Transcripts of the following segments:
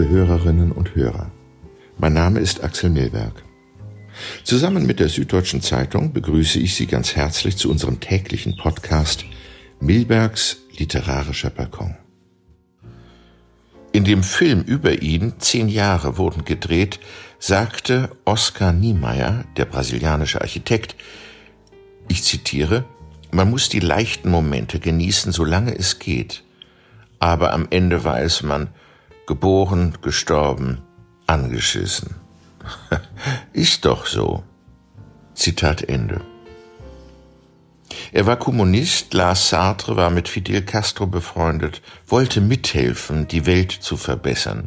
liebe Hörerinnen und Hörer. Mein Name ist Axel Milberg. Zusammen mit der Süddeutschen Zeitung begrüße ich Sie ganz herzlich zu unserem täglichen Podcast Milbergs literarischer Balkon. In dem Film über ihn, Zehn Jahre wurden gedreht, sagte Oskar Niemeyer, der brasilianische Architekt, ich zitiere, man muss die leichten Momente genießen, solange es geht. Aber am Ende weiß man, geboren, gestorben, angeschissen. Ist doch so. Zitat Ende. Er war Kommunist, las Sartre, war mit Fidel Castro befreundet, wollte mithelfen, die Welt zu verbessern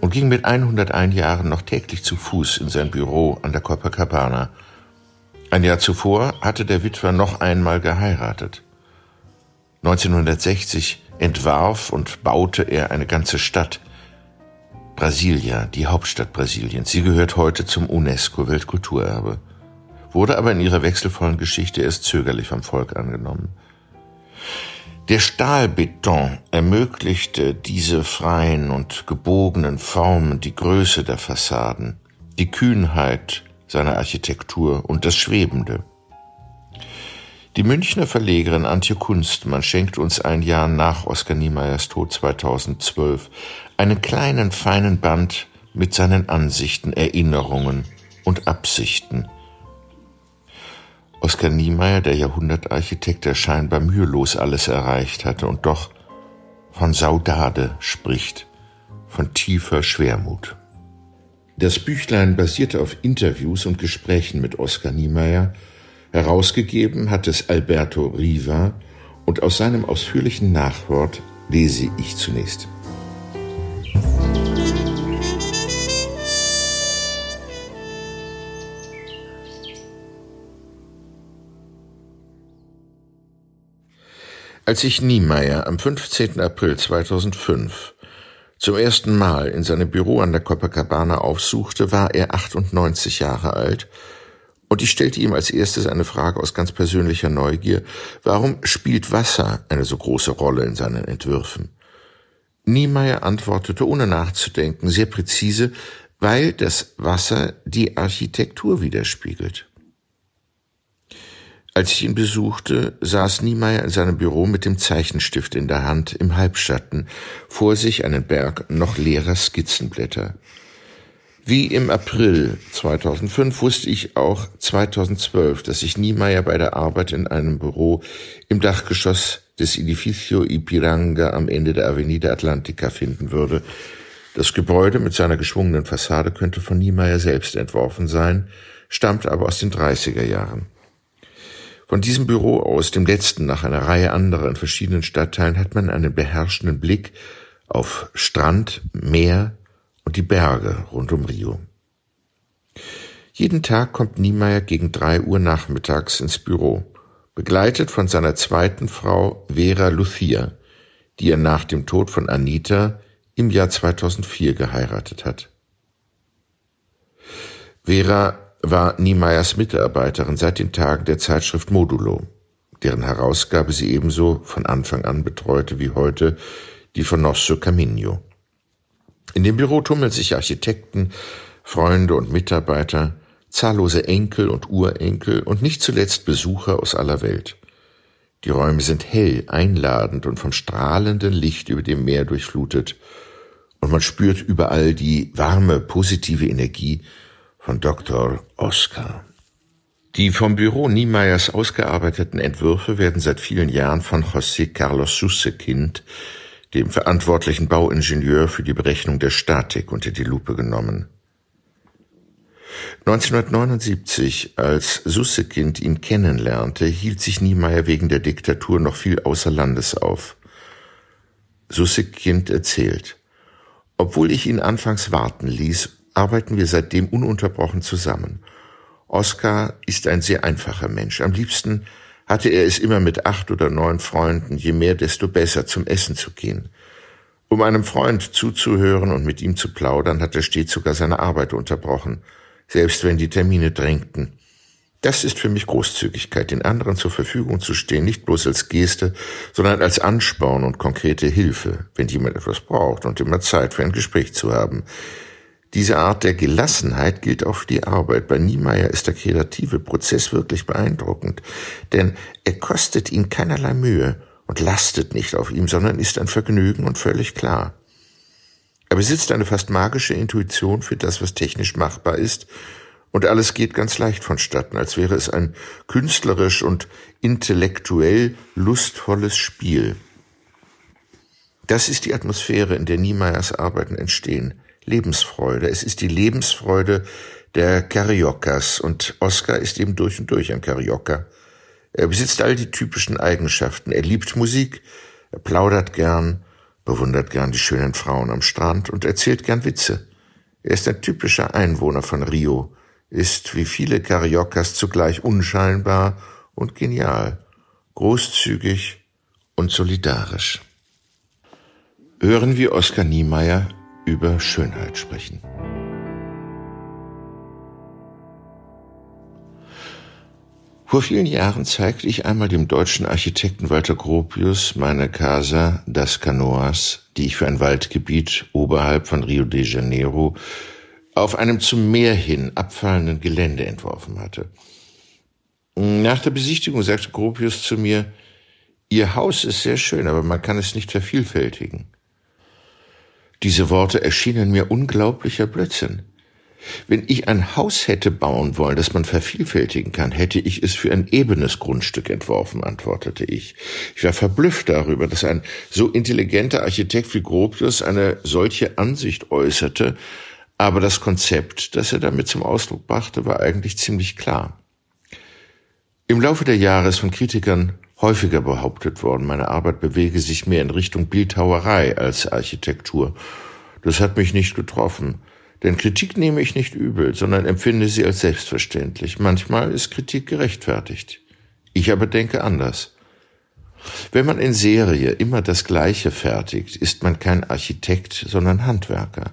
und ging mit 101 Jahren noch täglich zu Fuß in sein Büro an der Copacabana. Ein Jahr zuvor hatte der Witwer noch einmal geheiratet. 1960 entwarf und baute er eine ganze Stadt. Brasilia, die Hauptstadt Brasiliens. Sie gehört heute zum UNESCO-Weltkulturerbe, wurde aber in ihrer wechselvollen Geschichte erst zögerlich vom Volk angenommen. Der Stahlbeton ermöglichte diese freien und gebogenen Formen, die Größe der Fassaden, die Kühnheit seiner Architektur und das Schwebende. Die Münchner Verlegerin Antje Kunstmann schenkt uns ein Jahr nach Oskar Niemeyers Tod 2012 einen kleinen feinen Band mit seinen Ansichten, Erinnerungen und Absichten. Oskar Niemeyer, der Jahrhundertarchitekt, der scheinbar mühelos alles erreicht hatte und doch von Saudade spricht, von tiefer Schwermut. Das Büchlein basierte auf Interviews und Gesprächen mit Oskar Niemeyer, Herausgegeben hat es Alberto Riva und aus seinem ausführlichen Nachwort lese ich zunächst. Als ich Niemeyer am 15. April 2005 zum ersten Mal in seinem Büro an der Copacabana aufsuchte, war er 98 Jahre alt und ich stellte ihm als erstes eine Frage aus ganz persönlicher Neugier. Warum spielt Wasser eine so große Rolle in seinen Entwürfen? Niemeyer antwortete ohne nachzudenken, sehr präzise, weil das Wasser die Architektur widerspiegelt. Als ich ihn besuchte, saß Niemeyer in seinem Büro mit dem Zeichenstift in der Hand im Halbschatten, vor sich einen Berg noch leerer Skizzenblätter. Wie im April 2005 wusste ich auch 2012, dass ich Niemeyer bei der Arbeit in einem Büro im Dachgeschoss des Edificio Ipiranga am Ende der Avenida Atlantica finden würde. Das Gebäude mit seiner geschwungenen Fassade könnte von Niemeyer selbst entworfen sein, stammt aber aus den 30er Jahren. Von diesem Büro aus, dem letzten nach einer Reihe anderer in verschiedenen Stadtteilen, hat man einen beherrschenden Blick auf Strand, Meer, und die Berge rund um Rio. Jeden Tag kommt Niemeyer gegen drei Uhr nachmittags ins Büro, begleitet von seiner zweiten Frau Vera Lucia, die er nach dem Tod von Anita im Jahr 2004 geheiratet hat. Vera war Niemeyers Mitarbeiterin seit den Tagen der Zeitschrift Modulo, deren Herausgabe sie ebenso von Anfang an betreute wie heute die von Nosso Camino. In dem Büro tummeln sich Architekten, Freunde und Mitarbeiter, zahllose Enkel und Urenkel und nicht zuletzt Besucher aus aller Welt. Die Räume sind hell, einladend und vom strahlenden Licht über dem Meer durchflutet, und man spürt überall die warme, positive Energie von Dr. Oscar. Die vom Büro Niemeyers ausgearbeiteten Entwürfe werden seit vielen Jahren von José Carlos Sussekind dem verantwortlichen Bauingenieur für die Berechnung der Statik unter die Lupe genommen. 1979, als Sussekind ihn kennenlernte, hielt sich Niemeyer wegen der Diktatur noch viel außer Landes auf. Sussekind erzählt, obwohl ich ihn anfangs warten ließ, arbeiten wir seitdem ununterbrochen zusammen. Oskar ist ein sehr einfacher Mensch. Am liebsten hatte er es immer mit acht oder neun Freunden, je mehr, desto besser, zum Essen zu gehen. Um einem Freund zuzuhören und mit ihm zu plaudern, hat er stets sogar seine Arbeit unterbrochen, selbst wenn die Termine drängten. Das ist für mich Großzügigkeit, den anderen zur Verfügung zu stehen, nicht bloß als Geste, sondern als Ansporn und konkrete Hilfe, wenn jemand etwas braucht und immer Zeit für ein Gespräch zu haben. Diese Art der Gelassenheit gilt auch für die Arbeit. Bei Niemeyer ist der kreative Prozess wirklich beeindruckend, denn er kostet ihn keinerlei Mühe und lastet nicht auf ihm, sondern ist ein Vergnügen und völlig klar. Er besitzt eine fast magische Intuition für das, was technisch machbar ist und alles geht ganz leicht vonstatten, als wäre es ein künstlerisch und intellektuell lustvolles Spiel. Das ist die Atmosphäre, in der Niemeyers Arbeiten entstehen. Lebensfreude. Es ist die Lebensfreude der Cariocas und Oscar ist eben durch und durch ein Carioca. Er besitzt all die typischen Eigenschaften. Er liebt Musik, er plaudert gern, bewundert gern die schönen Frauen am Strand und erzählt gern Witze. Er ist ein typischer Einwohner von Rio, ist wie viele Cariocas zugleich unscheinbar und genial, großzügig und solidarisch. Hören wir Oskar Niemeyer über Schönheit sprechen. Vor vielen Jahren zeigte ich einmal dem deutschen Architekten Walter Gropius meine Casa das Canoas, die ich für ein Waldgebiet oberhalb von Rio de Janeiro auf einem zum Meer hin abfallenden Gelände entworfen hatte. Nach der Besichtigung sagte Gropius zu mir, Ihr Haus ist sehr schön, aber man kann es nicht vervielfältigen. Diese Worte erschienen mir unglaublicher Blödsinn. Wenn ich ein Haus hätte bauen wollen, das man vervielfältigen kann, hätte ich es für ein ebenes Grundstück entworfen, antwortete ich. Ich war verblüfft darüber, dass ein so intelligenter Architekt wie Gropius eine solche Ansicht äußerte, aber das Konzept, das er damit zum Ausdruck brachte, war eigentlich ziemlich klar. Im Laufe der Jahre ist von Kritikern häufiger behauptet worden, meine Arbeit bewege sich mehr in Richtung Bildhauerei als Architektur. Das hat mich nicht getroffen. Denn Kritik nehme ich nicht übel, sondern empfinde sie als selbstverständlich. Manchmal ist Kritik gerechtfertigt. Ich aber denke anders. Wenn man in Serie immer das Gleiche fertigt, ist man kein Architekt, sondern Handwerker.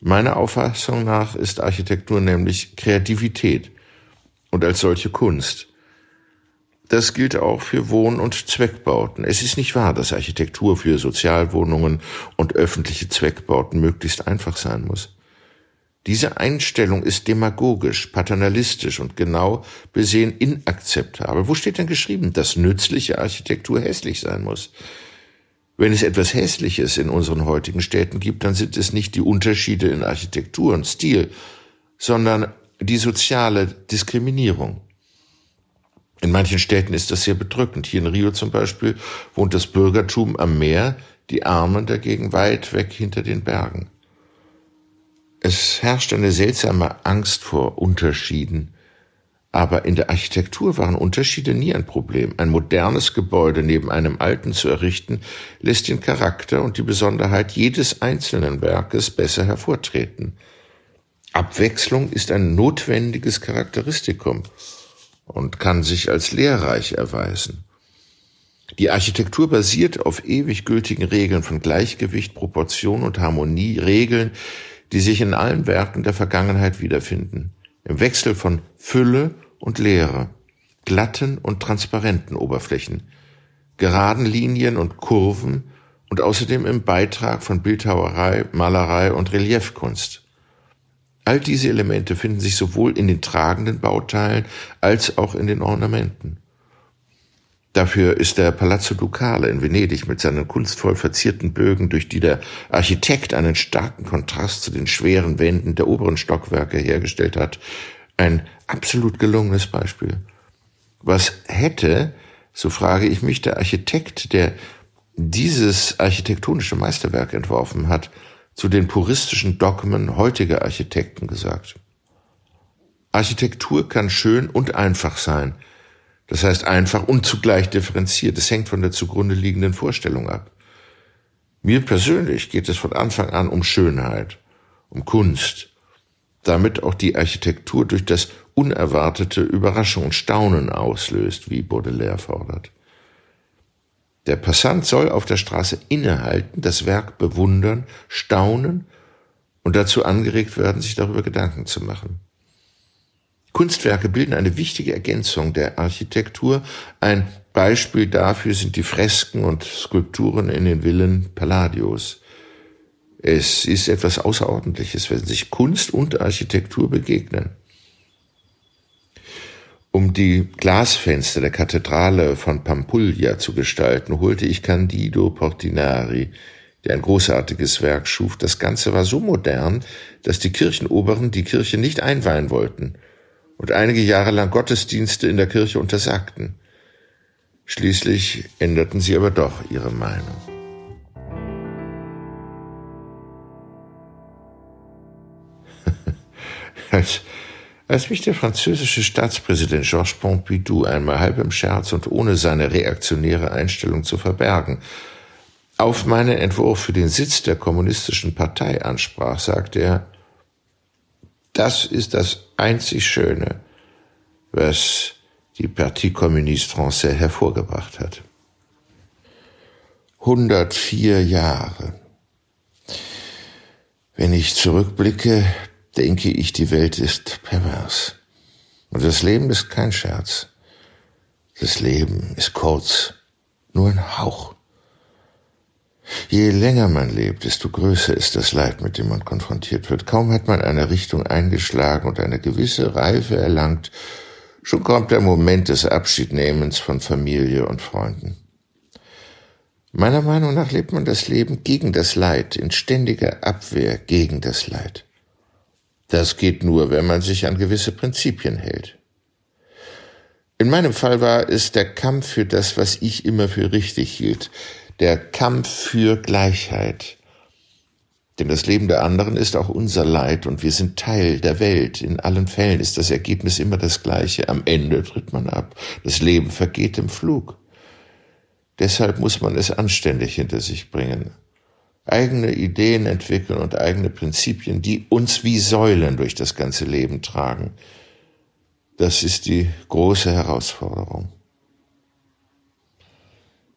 Meiner Auffassung nach ist Architektur nämlich Kreativität und als solche Kunst. Das gilt auch für Wohn- und Zweckbauten. Es ist nicht wahr, dass Architektur für Sozialwohnungen und öffentliche Zweckbauten möglichst einfach sein muss. Diese Einstellung ist demagogisch, paternalistisch und genau besehen inakzeptabel. Wo steht denn geschrieben, dass nützliche Architektur hässlich sein muss? Wenn es etwas Hässliches in unseren heutigen Städten gibt, dann sind es nicht die Unterschiede in Architektur und Stil, sondern die soziale Diskriminierung. In manchen Städten ist das sehr bedrückend. Hier in Rio zum Beispiel wohnt das Bürgertum am Meer, die Armen dagegen weit weg hinter den Bergen. Es herrscht eine seltsame Angst vor Unterschieden, aber in der Architektur waren Unterschiede nie ein Problem. Ein modernes Gebäude neben einem alten zu errichten, lässt den Charakter und die Besonderheit jedes einzelnen Werkes besser hervortreten. Abwechslung ist ein notwendiges Charakteristikum und kann sich als lehrreich erweisen. Die Architektur basiert auf ewig gültigen Regeln von Gleichgewicht, Proportion und Harmonie, Regeln, die sich in allen Werken der Vergangenheit wiederfinden im Wechsel von Fülle und Leere, glatten und transparenten Oberflächen, geraden Linien und Kurven und außerdem im Beitrag von Bildhauerei, Malerei und Reliefkunst. All diese Elemente finden sich sowohl in den tragenden Bauteilen als auch in den Ornamenten. Dafür ist der Palazzo Ducale in Venedig mit seinen kunstvoll verzierten Bögen, durch die der Architekt einen starken Kontrast zu den schweren Wänden der oberen Stockwerke hergestellt hat, ein absolut gelungenes Beispiel. Was hätte, so frage ich mich, der Architekt, der dieses architektonische Meisterwerk entworfen hat, zu den puristischen Dogmen heutiger Architekten gesagt? Architektur kann schön und einfach sein – das heißt einfach und zugleich differenziert. Es hängt von der zugrunde liegenden Vorstellung ab. Mir persönlich geht es von Anfang an um Schönheit, um Kunst, damit auch die Architektur durch das unerwartete Überraschung und Staunen auslöst, wie Baudelaire fordert. Der Passant soll auf der Straße innehalten, das Werk bewundern, staunen und dazu angeregt werden, sich darüber Gedanken zu machen. Kunstwerke bilden eine wichtige Ergänzung der Architektur. Ein Beispiel dafür sind die Fresken und Skulpturen in den Villen Palladios. Es ist etwas Außerordentliches, wenn sich Kunst und Architektur begegnen. Die Glasfenster der Kathedrale von Pampulja zu gestalten, holte ich Candido Portinari, der ein großartiges Werk schuf. Das Ganze war so modern, dass die Kirchenoberen die Kirche nicht einweihen wollten und einige Jahre lang Gottesdienste in der Kirche untersagten. Schließlich änderten sie aber doch ihre Meinung. als, als mich der französische Staatspräsident Georges Pompidou einmal halb im Scherz und ohne seine reaktionäre Einstellung zu verbergen auf meinen Entwurf für den Sitz der kommunistischen Partei ansprach, sagte er, das ist das einzig Schöne, was die Partie Communiste Française hervorgebracht hat. 104 Jahre. Wenn ich zurückblicke, denke ich, die Welt ist pervers. Und das Leben ist kein Scherz. Das Leben ist kurz, nur ein Hauch. Je länger man lebt, desto größer ist das Leid, mit dem man konfrontiert wird. Kaum hat man eine Richtung eingeschlagen und eine gewisse Reife erlangt, schon kommt der Moment des Abschiednehmens von Familie und Freunden. Meiner Meinung nach lebt man das Leben gegen das Leid, in ständiger Abwehr gegen das Leid. Das geht nur, wenn man sich an gewisse Prinzipien hält. In meinem Fall war es der Kampf für das, was ich immer für richtig hielt, der Kampf für Gleichheit. Denn das Leben der anderen ist auch unser Leid und wir sind Teil der Welt. In allen Fällen ist das Ergebnis immer das gleiche. Am Ende tritt man ab. Das Leben vergeht im Flug. Deshalb muss man es anständig hinter sich bringen. Eigene Ideen entwickeln und eigene Prinzipien, die uns wie Säulen durch das ganze Leben tragen. Das ist die große Herausforderung.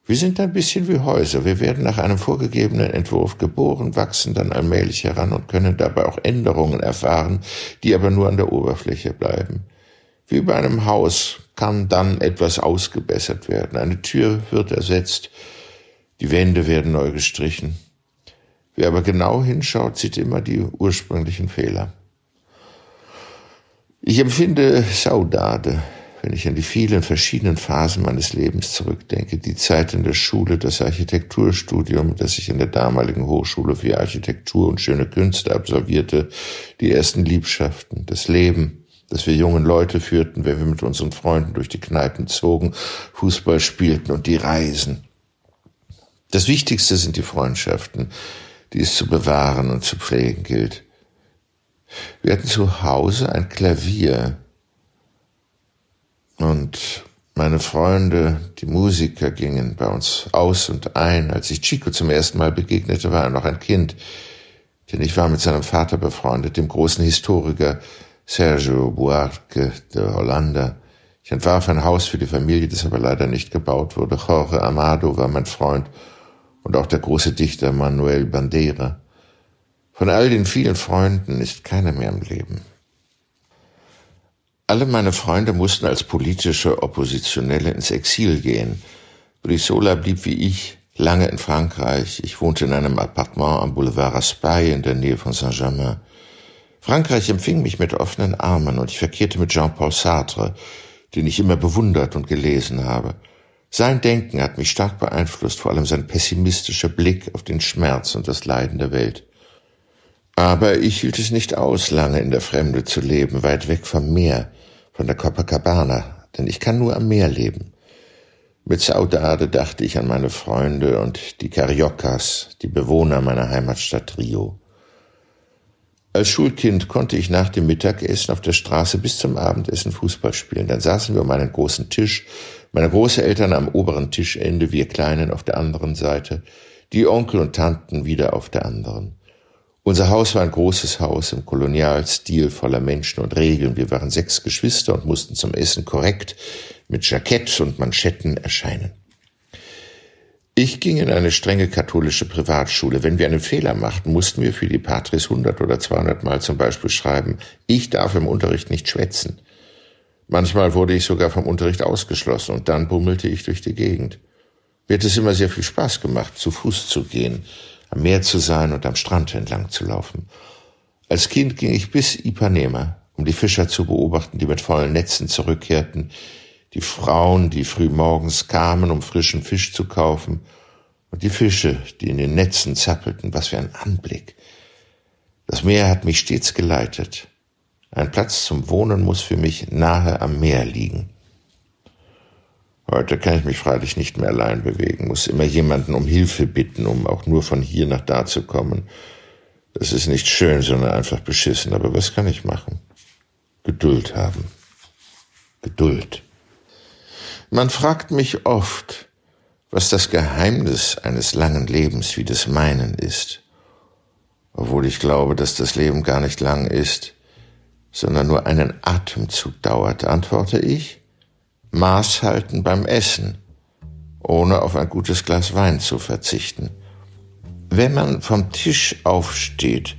Wir sind ein bisschen wie Häuser. Wir werden nach einem vorgegebenen Entwurf geboren, wachsen dann allmählich heran und können dabei auch Änderungen erfahren, die aber nur an der Oberfläche bleiben. Wie bei einem Haus kann dann etwas ausgebessert werden. Eine Tür wird ersetzt, die Wände werden neu gestrichen. Wer aber genau hinschaut, sieht immer die ursprünglichen Fehler. Ich empfinde Saudade, wenn ich an die vielen verschiedenen Phasen meines Lebens zurückdenke, die Zeit in der Schule, das Architekturstudium, das ich in der damaligen Hochschule für Architektur und schöne Künste absolvierte, die ersten Liebschaften, das Leben, das wir jungen Leute führten, wenn wir mit unseren Freunden durch die Kneipen zogen, Fußball spielten und die Reisen. Das Wichtigste sind die Freundschaften, die es zu bewahren und zu pflegen gilt. Wir hatten zu Hause ein Klavier, und meine Freunde, die Musiker, gingen bei uns aus und ein. Als ich Chico zum ersten Mal begegnete, war er noch ein Kind, denn ich war mit seinem Vater befreundet, dem großen Historiker Sergio Buarque de Hollanda. Ich entwarf ein Haus für die Familie, das aber leider nicht gebaut wurde. Jorge Amado war mein Freund und auch der große Dichter Manuel Bandera. Von all den vielen Freunden ist keiner mehr im Leben. Alle meine Freunde mussten als politische Oppositionelle ins Exil gehen. Brisola blieb wie ich lange in Frankreich. Ich wohnte in einem Appartement am Boulevard Raspail in der Nähe von Saint-Germain. Frankreich empfing mich mit offenen Armen und ich verkehrte mit Jean-Paul Sartre, den ich immer bewundert und gelesen habe. Sein Denken hat mich stark beeinflusst, vor allem sein pessimistischer Blick auf den Schmerz und das Leiden der Welt. Aber ich hielt es nicht aus, lange in der Fremde zu leben, weit weg vom Meer, von der Copacabana, denn ich kann nur am Meer leben. Mit Saudade dachte ich an meine Freunde und die Cariocas, die Bewohner meiner Heimatstadt Rio. Als Schulkind konnte ich nach dem Mittagessen auf der Straße bis zum Abendessen Fußball spielen. Dann saßen wir um einen großen Tisch, meine Großeltern am oberen Tischende, wir Kleinen auf der anderen Seite, die Onkel und Tanten wieder auf der anderen. Unser Haus war ein großes Haus im Kolonialstil voller Menschen und Regeln. Wir waren sechs Geschwister und mussten zum Essen korrekt mit Jackett und Manschetten erscheinen. Ich ging in eine strenge katholische Privatschule. Wenn wir einen Fehler machten, mussten wir für die Patris 100 oder 200 Mal zum Beispiel schreiben, ich darf im Unterricht nicht schwätzen. Manchmal wurde ich sogar vom Unterricht ausgeschlossen und dann bummelte ich durch die Gegend. Mir hat es immer sehr viel Spaß gemacht, zu Fuß zu gehen, am Meer zu sein und am Strand entlang zu laufen. Als Kind ging ich bis Ipanema, um die Fischer zu beobachten, die mit vollen Netzen zurückkehrten, die Frauen, die früh morgens kamen, um frischen Fisch zu kaufen, und die Fische, die in den Netzen zappelten. Was für ein Anblick. Das Meer hat mich stets geleitet. Ein Platz zum Wohnen muss für mich nahe am Meer liegen. Heute kann ich mich freilich nicht mehr allein bewegen, muss immer jemanden um Hilfe bitten, um auch nur von hier nach da zu kommen. Das ist nicht schön, sondern einfach beschissen, aber was kann ich machen? Geduld haben. Geduld. Man fragt mich oft, was das Geheimnis eines langen Lebens wie des meinen ist, obwohl ich glaube, dass das Leben gar nicht lang ist, sondern nur einen Atemzug dauert, antworte ich, Maß halten beim Essen, ohne auf ein gutes Glas Wein zu verzichten. Wenn man vom Tisch aufsteht,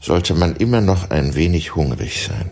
sollte man immer noch ein wenig hungrig sein.